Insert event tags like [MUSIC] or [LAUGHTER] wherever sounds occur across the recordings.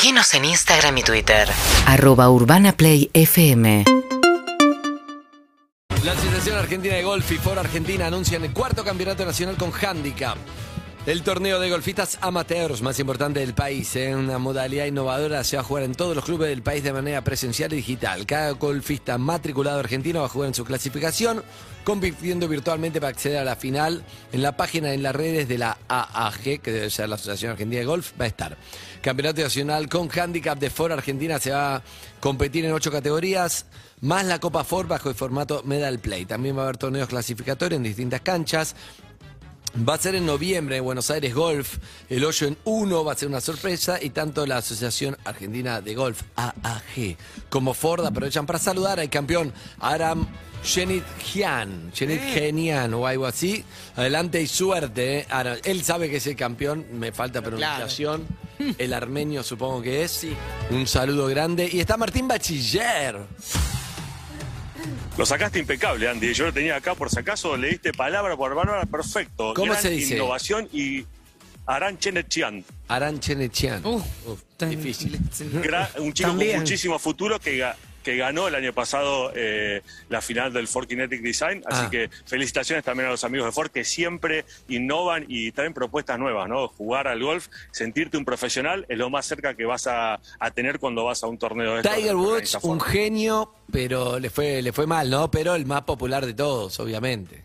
Seguinos en Instagram y Twitter. arroba urbanaplayfm La Asociación Argentina de Golf y Ford Argentina anuncian el cuarto campeonato nacional con handicap. El torneo de golfistas amateurs más importante del país, en una modalidad innovadora, se va a jugar en todos los clubes del país de manera presencial y digital. Cada golfista matriculado argentino va a jugar en su clasificación, compitiendo virtualmente para acceder a la final. En la página, en las redes de la AAG, que debe ser la Asociación Argentina de Golf, va a estar. Campeonato Nacional con handicap de Ford Argentina se va a competir en ocho categorías, más la Copa Ford bajo el formato Medal Play. También va a haber torneos clasificatorios en distintas canchas. Va a ser en noviembre en Buenos Aires Golf. El hoyo en uno va a ser una sorpresa y tanto la Asociación Argentina de Golf, AAG, como Ford aprovechan para saludar al campeón Aram Genit Gian, Genit Genian o algo así. Adelante y suerte. eh, Aram. Él sabe que es el campeón, me falta pronunciación. [LAUGHS] El armenio supongo que es. Un saludo grande. Y está Martín Bachiller. Lo sacaste impecable, Andy. Yo lo tenía acá por si acaso, le diste palabra por palabra, perfecto. ¿Cómo Gran se dice? Innovación y Aran Chenechian. Aran Chenechian. Uf, Uf, tan- difícil. Gra- un chico También. con muchísimo futuro que, que ganó el año pasado eh, la final del Ford Kinetic Design. Así Ah. que felicitaciones también a los amigos de Ford que siempre innovan y traen propuestas nuevas, ¿no? Jugar al golf, sentirte un profesional es lo más cerca que vas a, a tener cuando vas a un torneo de Tiger Woods, un genio, pero le fue, le fue mal, ¿no? Pero el más popular de todos, obviamente.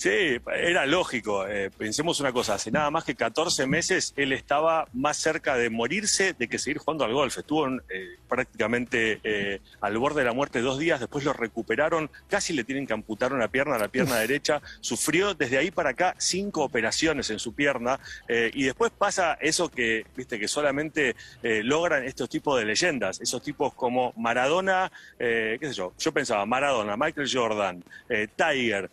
Sí, era lógico. Eh, pensemos una cosa, hace nada más que 14 meses él estaba más cerca de morirse de que seguir jugando al golf. Estuvo eh, prácticamente eh, al borde de la muerte dos días, después lo recuperaron, casi le tienen que amputar una pierna, la pierna derecha. Sufrió desde ahí para acá cinco operaciones en su pierna eh, y después pasa eso que, viste, que solamente eh, logran estos tipos de leyendas, esos tipos como Maradona, eh, qué sé yo, yo pensaba Maradona, Michael Jordan, eh, Tiger,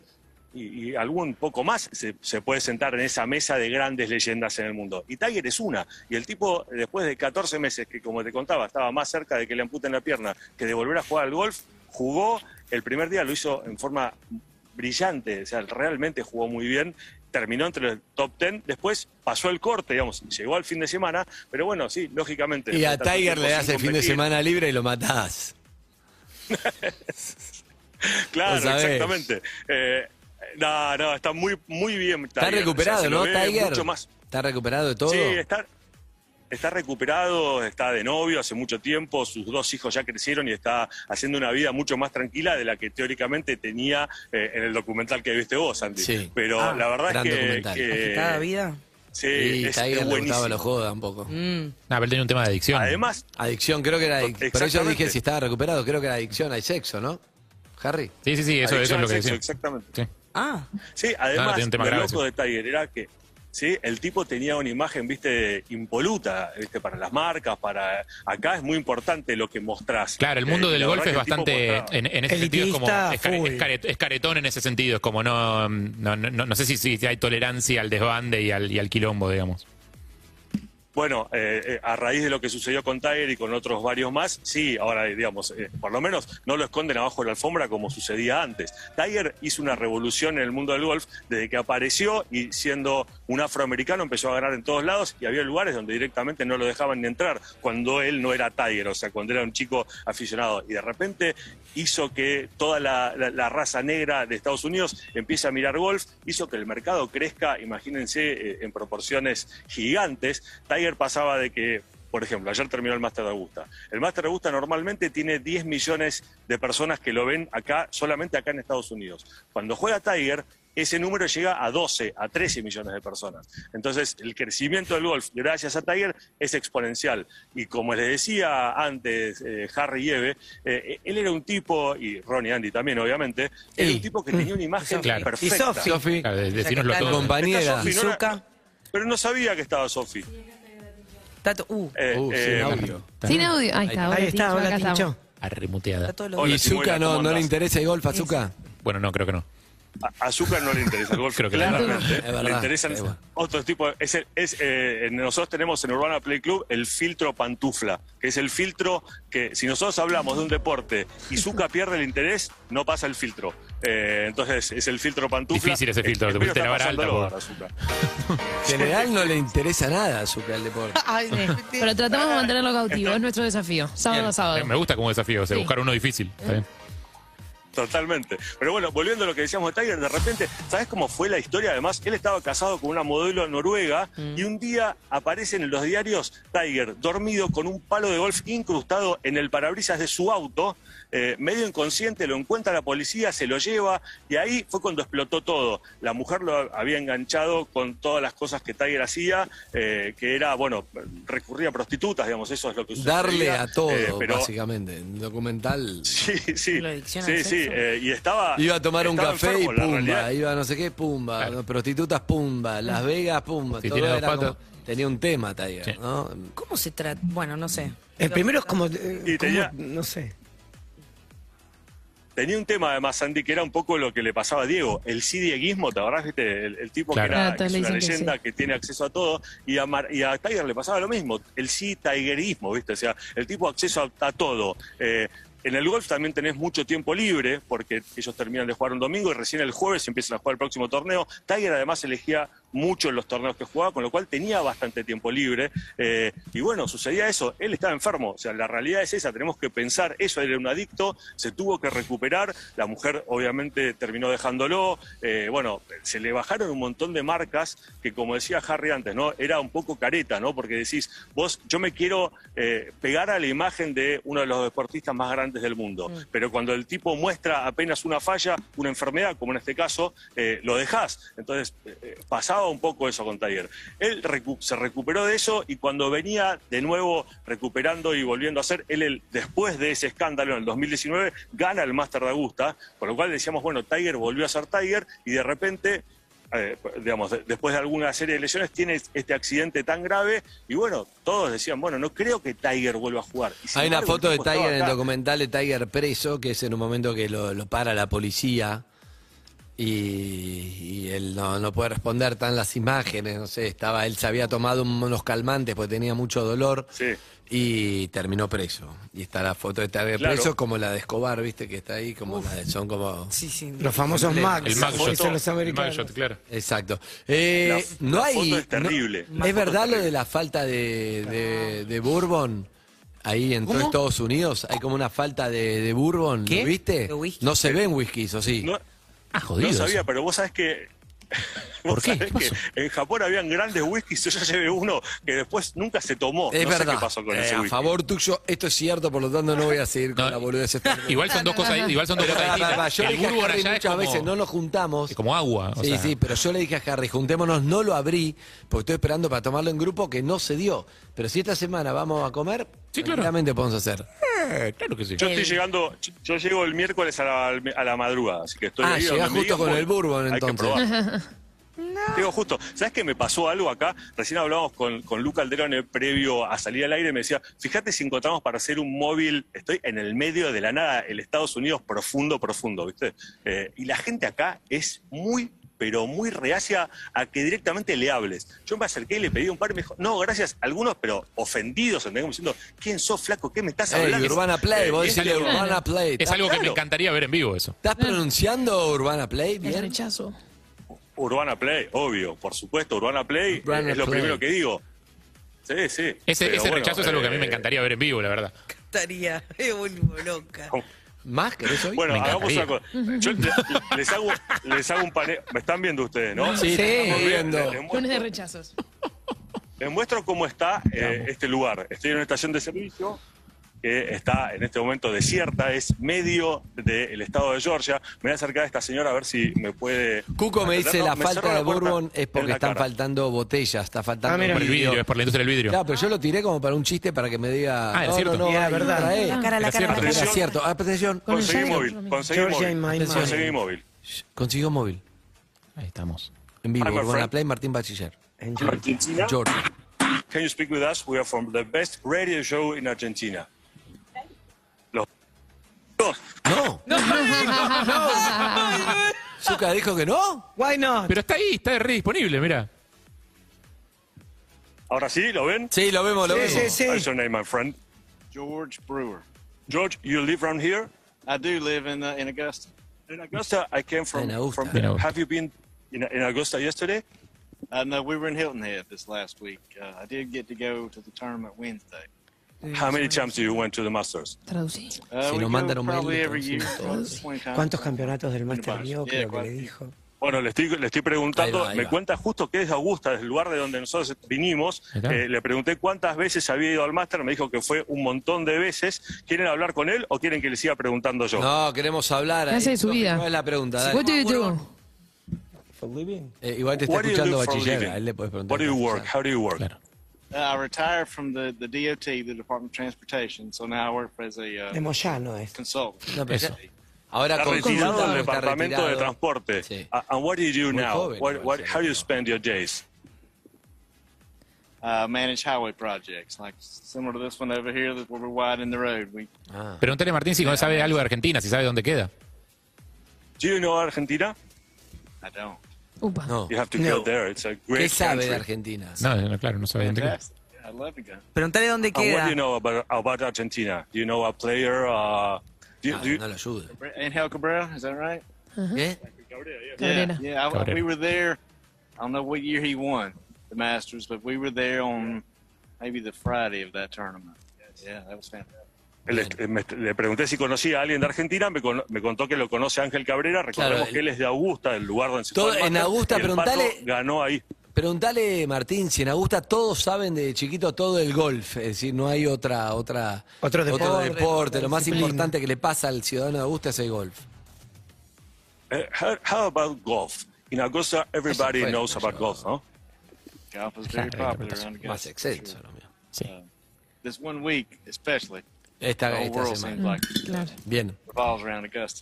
y, y algún poco más se, se puede sentar en esa mesa de grandes leyendas en el mundo. Y Tiger es una. Y el tipo, después de 14 meses, que como te contaba, estaba más cerca de que le amputen la pierna que de volver a jugar al golf, jugó, el primer día lo hizo en forma brillante, o sea, realmente jugó muy bien. Terminó entre el top 10, después pasó el corte, digamos, llegó al fin de semana, pero bueno, sí, lógicamente. Y a Tiger le das el fin de semana libre y lo matás. [LAUGHS] [LAUGHS] Claro, exactamente. Eh, no, no, está muy, muy bien. Está recuperado, O sea, se lo ¿no, Tiger? Mucho más. Está recuperado de todo. Sí, está, está recuperado, está de novio hace mucho tiempo, sus dos hijos ya crecieron y está haciendo una vida mucho más tranquila de la que teóricamente tenía eh, en el documental que viste vos, Andy. Sí. Pero Ah, la verdad gran es que, que- Agitada vida. sí, y es, Tiger es le buenísimo. gustaba los juegos tampoco. Mm. Ah, pero él tenía un tema de adicción. Además, Adicción, creo que era adicción. Por eso Exactamente. dije si estaba recuperado, creo que era adicción al sexo, ¿no? Harry. Sí, sí, sí, eso, eso es lo que sexo, decía. Exactamente. Sí. Ah, Sí, No, no, además, tema lo grave, loco de Tiger era que sí, el tipo tenía una imagen, viste, impoluta, viste, para las marcas, para acá es muy importante lo que mostrás. Claro, el mundo Eh, del golf es bastante, en, en ese sentido es como, Elitista, es, care- full. es caret- es caretón en ese sentido, es como no, no, no, no sé si, si hay tolerancia al desbande y al, y al quilombo, digamos. Bueno, eh, eh, a raíz de lo que sucedió con Tiger y con otros varios más, sí, ahora, digamos, eh, por lo menos no lo esconden abajo de la alfombra como sucedía antes. Tiger hizo una revolución en el mundo del golf desde que apareció y siendo un afroamericano empezó a ganar en todos lados y había lugares donde directamente no lo dejaban ni entrar cuando él no era Tiger, o sea, cuando era un chico aficionado. Y de repente hizo que toda la, raza negra de Estados Unidos empiece a mirar golf, hizo que el mercado crezca, imagínense, eh, en proporciones gigantes. Tiger pasaba de que, por ejemplo, ayer terminó el Master de Augusta. El Master de Augusta normalmente tiene 10 millones de personas que lo ven acá, solamente acá en Estados Unidos. Cuando juega Tiger, ese número llega a 12, a 13 millones de personas. Entonces, el crecimiento del golf, gracias a Tiger, es exponencial. Y como les decía antes eh, Harry y Eve, eh, él era un tipo, y Ronnie Andy también, obviamente, era Sí. un tipo que tenía una imagen Claro. y perfecta. Sofi. Sofi, Claro, de- Ya que decírnoslo está todo. compañera. Sofi, no era- pero no sabía que estaba Sofi. Tato, uh, Eh, Uh, sin eh, audio. Sin audio. Ahí está. ahora ahí está, estamos. tinchó. Arremuteada. Hola, ¿Y Zuka no, ¿cómo no le interesa el golf a Zuka? Bueno, no, creo que no. A Azúcar no le interesa el [LAUGHS] golf. Creo que claramente. Es verdad, le interesan es bueno. otros tipos. Es, el- es, eh, nosotros tenemos en Urbana Play Club el filtro pantufla, que es el filtro que si nosotros hablamos de un deporte y Zucca pierde el interés, no pasa el filtro. Eh, entonces es el filtro pantufla. Difícil ese filtro, te pusiste está la vara alta, general no le interesa nada a Zucca el deporte. [LAUGHS] Ay, Pero tratamos de mantenerlo cautivo, es nuestro desafío. Sábado a sábado. Me gusta como desafío, o sea, Sí. buscar uno difícil. Está bien. Totalmente. Pero bueno, volviendo a lo que decíamos de Tiger, de repente, ¿sabes cómo fue la historia? Además, él estaba casado con una modelo noruega y un día aparecen en los diarios Tiger dormido con un palo de golf incrustado en el parabrisas de su auto, eh, medio inconsciente, lo encuentra la policía, se lo lleva y ahí fue cuando explotó todo. La mujer lo había enganchado con todas las cosas que Tiger hacía, eh, que era, bueno, recurría a prostitutas, digamos, eso es lo que sucedía. Darle a todo, Eh, pero- básicamente. Un documental. Sí, sí. La adicción Sí, al sí. sexo. eh, y estaba. Iba a tomar un café enfermo, y pumba. Iba a no sé qué, pumba. Claro. Prostitutas, pumba. Las Vegas, pumba. Si Todo tiene dos era patas. como- tenía un tema, Tiger, Sí. ¿no? ¿Cómo se trata? Bueno, no sé. El primero es como. eh, Y como- tenía- no sé. Tenía un tema además, Sandy, que era un poco lo que le pasaba a Diego, el sí dieguismo, ¿te acordás? ¿Viste? El, el tipo Claro. que era Ah, que es una que leyenda sí. que, tiene acceso a todo, y a, Mar- y a Tiger le pasaba lo mismo, el sí tigerismo, ¿viste? O sea, el tipo acceso a, a todo. Eh, en el golf también tenés mucho tiempo libre, porque ellos terminan de jugar un domingo y recién el jueves empiezan a jugar el próximo torneo. Tiger además elegía mucho en los torneos que jugaba, con lo cual tenía bastante tiempo libre. Eh, y bueno, sucedía eso, él estaba enfermo, o sea, la realidad es esa, tenemos que pensar, eso era un adicto, se tuvo que recuperar, la mujer obviamente terminó dejándolo, eh, bueno, se le bajaron un montón de marcas que como decía Harry antes, ¿no? Era un poco careta, ¿no? Porque decís, vos, yo me quiero eh, pegar a la imagen de uno de los deportistas más grandes del mundo, pero cuando el tipo muestra apenas una falla, una enfermedad, como en este caso, lo dejás. Entonces, eh, pasaba un poco eso con Tiger. Él recu- se recuperó de eso y cuando venía de nuevo recuperando y volviendo a hacer, él, después de ese escándalo en el 2019, gana el Master de Augusta, con lo cual decíamos, bueno, Tiger volvió a ser Tiger y de repente eh, digamos, de- después de alguna serie de lesiones, tiene este accidente tan grave y bueno, todos decían, bueno, no creo que Tiger vuelva a jugar. Hay una embargo, foto de Tiger en el documental de Tiger preso, que es en un momento que lo, lo para la policía y, y él no, no puede responder tan las imágenes, no sé, estaba, él se había tomado un- unos calmantes porque tenía mucho dolor Sí. y terminó preso. Y está la foto de Claro. preso como la de Escobar, viste, que está ahí, como la de, son como... Sí, sí. Los famosos Max. El Esa mugshot. foto- los El americanos. mugshot, claro. Exacto. Eh, La- no la hay. foto es no- terrible. es verdad lo de la falta de, de, de Bourbon ahí en todo Estados Unidos. Hay como una falta de, de Bourbon. ¿Qué? ¿Lo viste? No se ven whiskies, ¿o sí? No, Ah, jodido. no sabía, eso. pero vos sabés que. [LAUGHS] ¿Por vos qué? sabés ¿Qué pasó? que en Japón habían grandes whiskies. Yo ya llevé uno que después nunca se tomó. es no verdad. sé qué pasó con Eh, ese a whisky. favor tuyo, esto es cierto, por lo tanto no voy a seguir con No, la boludez. esta. [LAUGHS] Igual son dos cosas, igual son dos Pero, cosas distintas. yo le El dije a bourbon Harry allá es muchas como, veces, no nos juntamos. es como agua. o sí, sea, sí, pero yo le dije a Harry, juntémonos, no lo abrí, porque estoy esperando para tomarlo en grupo que no se dio. Pero si esta semana vamos a comer, Sí, claro. tranquilamente podemos hacer. eh, claro que sí. Yo estoy llegando, yo llego el miércoles a la, a la madrugada, así que estoy Ah, ahí llegás me justo digan, con voy. el bourbon, Hay que entonces. probar. Digo, [LAUGHS] justo, ¿sabes qué me pasó algo acá? Recién hablábamos con, con Luca Alderone previo a salir al aire y me decía, fíjate si encontramos para hacer un móvil, estoy en el medio de la nada, el Estados Unidos profundo, profundo, ¿viste? Eh, y la gente acá es muy pero muy reacia a que directamente le hables. Yo me acerqué y le pedí un par y me dijo, no, gracias, algunos, pero ofendidos, ¿entendés? Como diciendo, ¿quién sos, flaco? ¿Qué me estás hablando? Urbana Play, Eh, vos decís algo- Urbana Play. Es ¿Estás- algo que me encantaría ver en vivo eso. ¿Estás pronunciando Urbana Play El bien? rechazo. Urbana Play, obvio, por supuesto, Urbana Play Urbana eh, es lo Play. primero que digo. Sí, sí. Ese, Pero ese bueno, rechazo es algo que a mí me eh, encantaría ver en vivo, la verdad. Estaría. [LAUGHS] Me vuelvo loca. ¿Más querés hoy? Bueno, Me hagamos una cosa. Yo le- les hago, les hago un paneo. Me están viendo ustedes, ¿no? Sí, Sí. estamos viendo. Les, Lunes de rechazos. les muestro cómo está eh, este lugar. Estoy en una estación de servicio que está en este momento desierta, es medio del estado de Georgia. Me voy a acercar a esta señora a ver si me puede. Cuco me dice No, la me falta de la bourbon es en porque la están cara. faltando botellas, está faltando Ah, mira. Por el vidrio. vidrio, es por la industria del vidrio. Claro, pero yo lo tiré como para un chiste para que me diga. Ah, ¿era no, cierto? no, no, era verdad. La la Era cara, la cierto. cara. Era cierto. Ah, Atención, Con Conseguí móvil, conseguí móvil. Conseguí móvil. Ahí estamos. En vivo, Urbana friend. Play, Martín Bachiller. Argentina. Georgia. Can you speak with us? We are from the best radio show in Argentina. Dos. No. Zucca dijo que no. Why not? Pero está ahí, está re disponible, mira. Ahora sí, ¿lo ven? Sí, lo vemos, lo Sí, vemos. sí, sí. What's your name, my friend? George Brewer. George, you live around here? I do live in uh, in Augusta. In Augusta, I came from. En Augusta. from Augusta. have you been in, in Augusta yesterday? Uh, no, we were in Hilton Head this last week. Uh, I did get to go to the tournament Wednesday. How many times do you went to the Masters? Traducí. Uh, Si nos mandan un mail, probably le every year. traducimos about 20 times. ¿Cuántos campeonatos del Master vio? yeah, Creo que le dijo. Bueno, le estoy, le estoy preguntando, Ahí va, ahí me va. cuenta justo que es de Augusta, desde el lugar de donde nosotros vinimos. Eh, le pregunté cuántas veces había ido al máster, me dijo que fue un montón de veces. ¿Quieren hablar con él o quieren que le siga preguntando yo? No, queremos hablar. ¿Qué hace de su vida? ¿Cuál es la pregunta? Dale. What do you do? For living. Eh, igual te está escuchando bachiller. A él le puedes preguntar. What do you cualquier work? cosa. How do you work? Claro. Uh, I retired from the, the DOT, the Department of Transportation, so now I work as a De uh, Moyano es. consultant. No, pero Eso. ya- Ahora Está con retirado del está departamento de retirado. transporte. Sí. Uh, and what do you do Muy now? joven, What, igual, what, se how do you retiró. spend your days? Uh, manage highway projects, like similar to this one over here, that where we're widening the road. We Ah. Pregúntale a Martín si sabe algo de Argentina, si sabe dónde queda. Do you know Argentina? I don't. Upa. No. You have to No. go there. It's a great ¿Qué great sabe country. de Argentina? No, no, claro, no sabe dónde queda. Fantastic. I'd love to go. Preguntale dónde And what do queda. you know about, about Argentina? Do you know a player? Uh, do, you- Ah, do you- no lo ayuda. Angel Cabrera, is that right? ¿Eh? Cabrera. Yeah, yeah. I, Cabrera. we were there. I don't know what year he won the Masters, but we were there on maybe the Friday of that tournament. Yeah, that was fantastic. Le, me- le pregunté si conocía a alguien de Argentina, me, con- me contó que lo conoce Ángel Cabrera. Recordemos Claro, que él es de Augusta, el lugar donde se Todo- al en Augusta, y el Pato preguntale- ganó ahí. Preguntale, Martín, si en Augusta todos saben de chiquito todo el golf, es decir, no hay otra, otra, Otro deporte, deporte. Lo más disciplina. importante que le pasa al ciudadano de Augusta es el golf. Eh, how, how about golf? In Augusta, everybody fue, knows about golf, ¿no? Golf is very popular around Más excelso, lo mío. Sí. This one week, especially, Esta, esta semana. like Claro. Bien.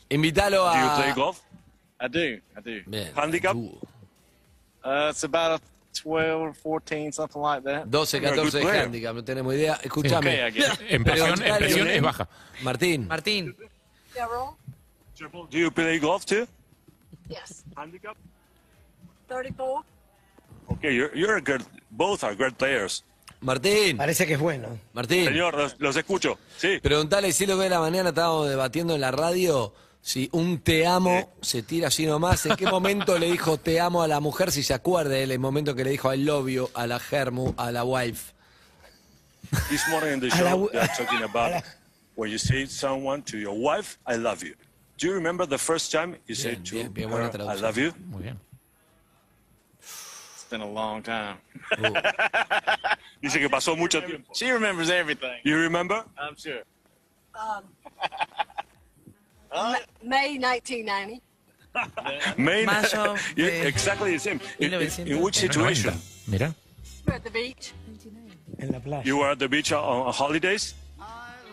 Invítalo Do you play a. golf? I do, I do. Bien. Handicap? Uh, it's about a 12 or 14, something like that. 12, You're a 14 good de handicap, no tenemos idea. Escúchame. Okay. [LAUGHS] En presión, en Preguntale- presión es baja. Martín, Martín. Do you play golf too? Yes. Handicap? 34. Okay, you're, you're a good, both are great players. Martín, Parece que es bueno. Martín. Señor, los, los escucho. Sí. Preguntale si lo que de la mañana estábamos debatiendo en la radio si un te amo se tira así nomás. ¿En qué momento le dijo te amo a la mujer? Si se acuerda él, el momento que le dijo I love you a la germu, a la wife. This morning in the show, they are talking [LAUGHS] about when you say someone to your wife, I love you. Do you remember the first time you said to bien, bien, buena her, I love you? Muy bien. It's been a long time. Dice que pasó mucho tiempo. She remembers everything. You remember? I'm sure. Um, [LAUGHS] Ma- May 1990. [LAUGHS] May Mayo [LAUGHS] Yeah, de exactly the same. In, in- in which situation? Mira. We're at the beach. En la playa. You were at the beach on, on holidays?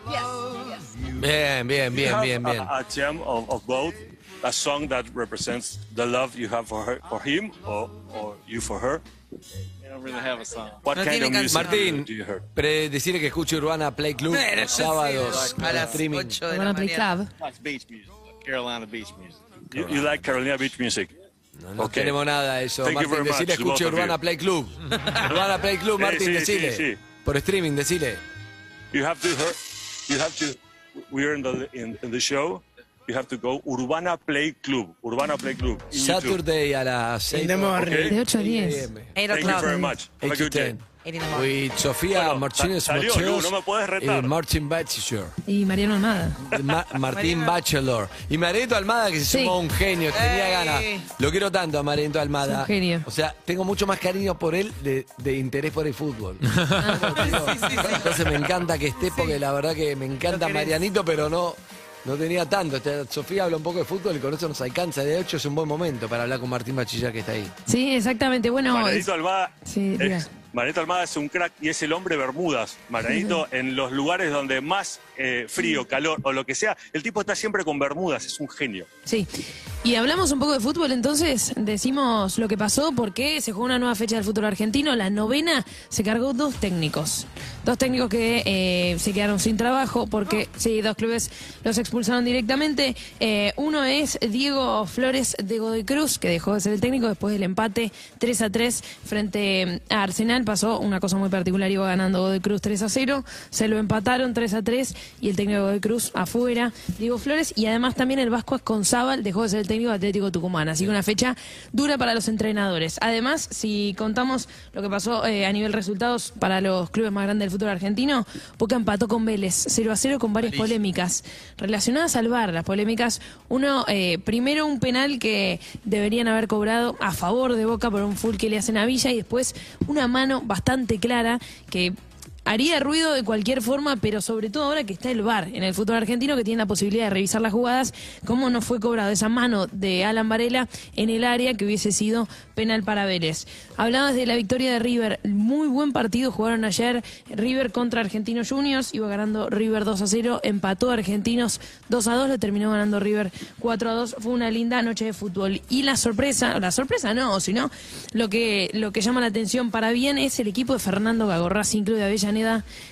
Yes. Yes. Bien, bien, bien, bien, bien. A, a gem of, of both, a song that represents the love you have for her, for him, or, or you for her. We don't really have a song. What No kind tiene of music Martín, do you hear? pre- decirle que escuche Urbana Play Club los sábados a en las streaming. 8 de la a play mañana. club. Like beach music, like Carolina beach music. You, you like Carolina Beach music? No, no Okay. tenemos nada de eso. Thank you Martín, very decile much, escuche of Urbana you. Play Club. [LAUGHS] Urbana Play Club, Sí, Martín, sí, decile. sí, sí. Por streaming, decile. You have to hear, you have to. We're in the in, in the show. You have to go Urbana Play Club. Urbana Play Club. in YouTube. Saturday a las 6 In the morning. Okay. De 8 a 10. a.m. 8 Thank you very much. Have a 8 to good day. 10. Eight in the morning. With Sofía Bueno, Martínez sa- salió, Lu, no me puedes y retar. Martín Bachelor. Y Mariano Almada. Ma- [LAUGHS] Martín Bachelor. Y Mariento Almada, que se Sí. sumó un genio, tenía ganas. Lo quiero tanto a Almada. Un genio. O sea, tengo mucho más cariño por él de, de interés por el fútbol. [LAUGHS] Entonces me encanta que esté, porque la verdad que me encanta. Marianito, pero no, no tenía tanto. Este, Sofía habla un poco de fútbol y con eso nos alcanza. De hecho, es un buen momento para hablar con Martín Bachiller, que está ahí. Sí, exactamente. Bueno, Marianito Almada, Sí, es, Marianito Almada es un crack y es el hombre Bermudas. Marianito, en los lugares donde más eh, frío, calor o lo que sea, el tipo está siempre con Bermudas, es un genio. sí. Y hablamos un poco de fútbol, entonces decimos lo que pasó, porque se jugó una nueva fecha del fútbol argentino. La novena se cargó dos técnicos. Dos técnicos que eh, se quedaron sin trabajo porque, sí, dos clubes los expulsaron directamente. Eh, uno es Diego Flores de Godoy Cruz, que dejó de ser el técnico después del empate 3 a 3 frente a Arsenal. Pasó una cosa muy particular, iba ganando Godoy Cruz 3 a 0. Se lo empataron 3 a 3 y el técnico de Godoy Cruz afuera, Diego Flores. Y además también el Vasco Esconzábal dejó de ser el técnico de Atlético Tucumán. Así que una fecha dura para los entrenadores. Además, si contamos lo que pasó eh, a nivel resultados para los clubes más grandes del fútbol argentino, Boca empató con Vélez 0 a 0 con varias polémicas relacionadas al VAR. Las polémicas, uno, eh, primero un penal que deberían haber cobrado a favor de Boca por un full que le hacen a Villa y después una mano bastante clara que haría ruido de cualquier forma, pero sobre todo ahora que está el VAR en el fútbol argentino que tiene la posibilidad de revisar las jugadas, cómo no fue cobrado esa mano de Alan Varela en el área que hubiese sido penal para Vélez. Hablabas de la victoria de River, muy buen partido jugaron ayer River contra Argentinos Juniors, iba ganando River 2 a 0, empató a Argentinos 2 a 2, lo terminó ganando River 4 a 2, fue una linda noche de fútbol. Y la sorpresa, la sorpresa no, sino lo que, lo que llama la atención para bien es el equipo de Fernando Gago, Racing Club de Avellaneda,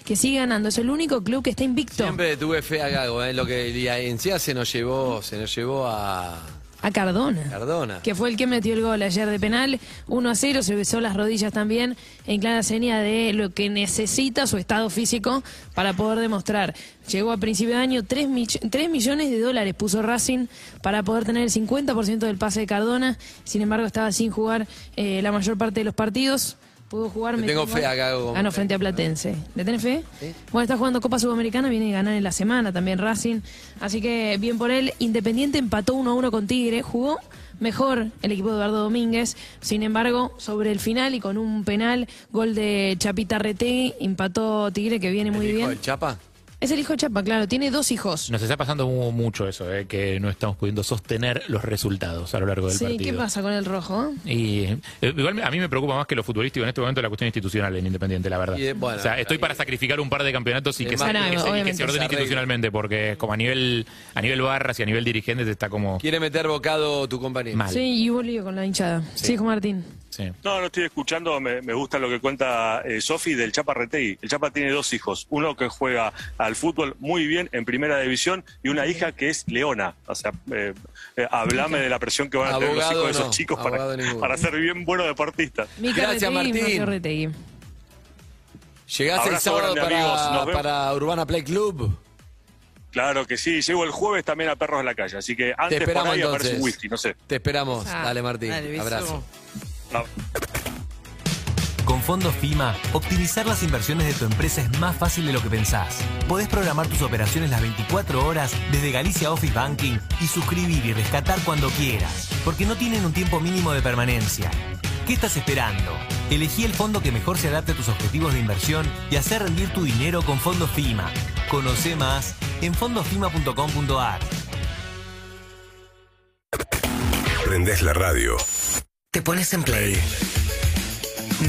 que sigue ganando, es el único club que está invicto. Siempre tuve fe a Gago, ¿eh? lo que y encima se nos llevó, se nos llevó a A Cardona. Cardona. que fue el que metió el gol ayer de penal, 1 a 0, se besó las rodillas también, en clara seña de lo que necesita su estado físico para poder demostrar. Llegó a principio de año 3, millones de dólares, puso Racing para poder tener el 50% del pase de Cardona, sin embargo estaba sin jugar eh, la mayor parte de los partidos. Pudo jugar. Le tengo fe a Gago. Ganó frente a Platense. ¿Le tenés fe? Bueno, está jugando Copa Sudamericana, viene a ganar en la semana también Racing. Así que bien por él. Independiente empató 1 a 1 con Tigre. Jugó mejor el equipo de Eduardo Domínguez. Sin embargo, sobre el final y con un penal, gol de Chapita Retegui, empató Tigre que viene muy ¿El hijo bien. del Chapa? Es el hijo de Chapa, claro. Tiene dos hijos. Nos está pasando mu- mucho eso, eh, que no estamos pudiendo sostener los resultados a lo largo del Sí, partido. ¿qué pasa con el rojo? Y eh, igual a mí me preocupa más que lo futbolístico en este momento la cuestión institucional en Independiente, la verdad. Y, eh, bueno, o sea, estoy para sacrificar un par de campeonatos y que, se, más, que se- y que se obviamente. ordene institucionalmente, porque como a nivel a nivel barras y a nivel dirigentes está como Quiere meter bocado tu compañero. mal. Sí, y hubo lío con la hinchada. Sí, hijo Martín. Sí. No, no estoy escuchando, me, me gusta lo que cuenta eh, Sofi del Chapa Retegui. El Chapa tiene dos hijos, uno que juega al fútbol muy bien en primera división y una hija que es leona. O sea, eh, eh, hablame de la presión que van a tener los hijos de esos chicos para, para ser bien buenos deportistas. Mica Gracias, Martín. Llegás el sábado grande, para, para Urbana Play Club. Claro que sí, llego el jueves también a Perros en la Calle, así que Te antes por esperamos ahí aparece un whisky, no sé. Te esperamos. Ah, Dale, Martín. dale, beso. Abrazo. No. Con Fondos FIMA, optimizar las inversiones de tu empresa es más fácil de lo que pensás. Podés programar tus operaciones las 24 horas desde Galicia Office Banking y suscribir y rescatar cuando quieras, porque no tienen un tiempo mínimo de permanencia. ¿Qué estás esperando? Elegí el fondo que mejor se adapte a tus objetivos de inversión y hacer rendir tu dinero con Fondos FIMA. Conoce más en fondosfima.com.ar. Prendés la radio. Te pones en play.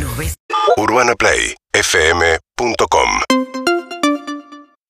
No ves. UrbanaPlayFM.com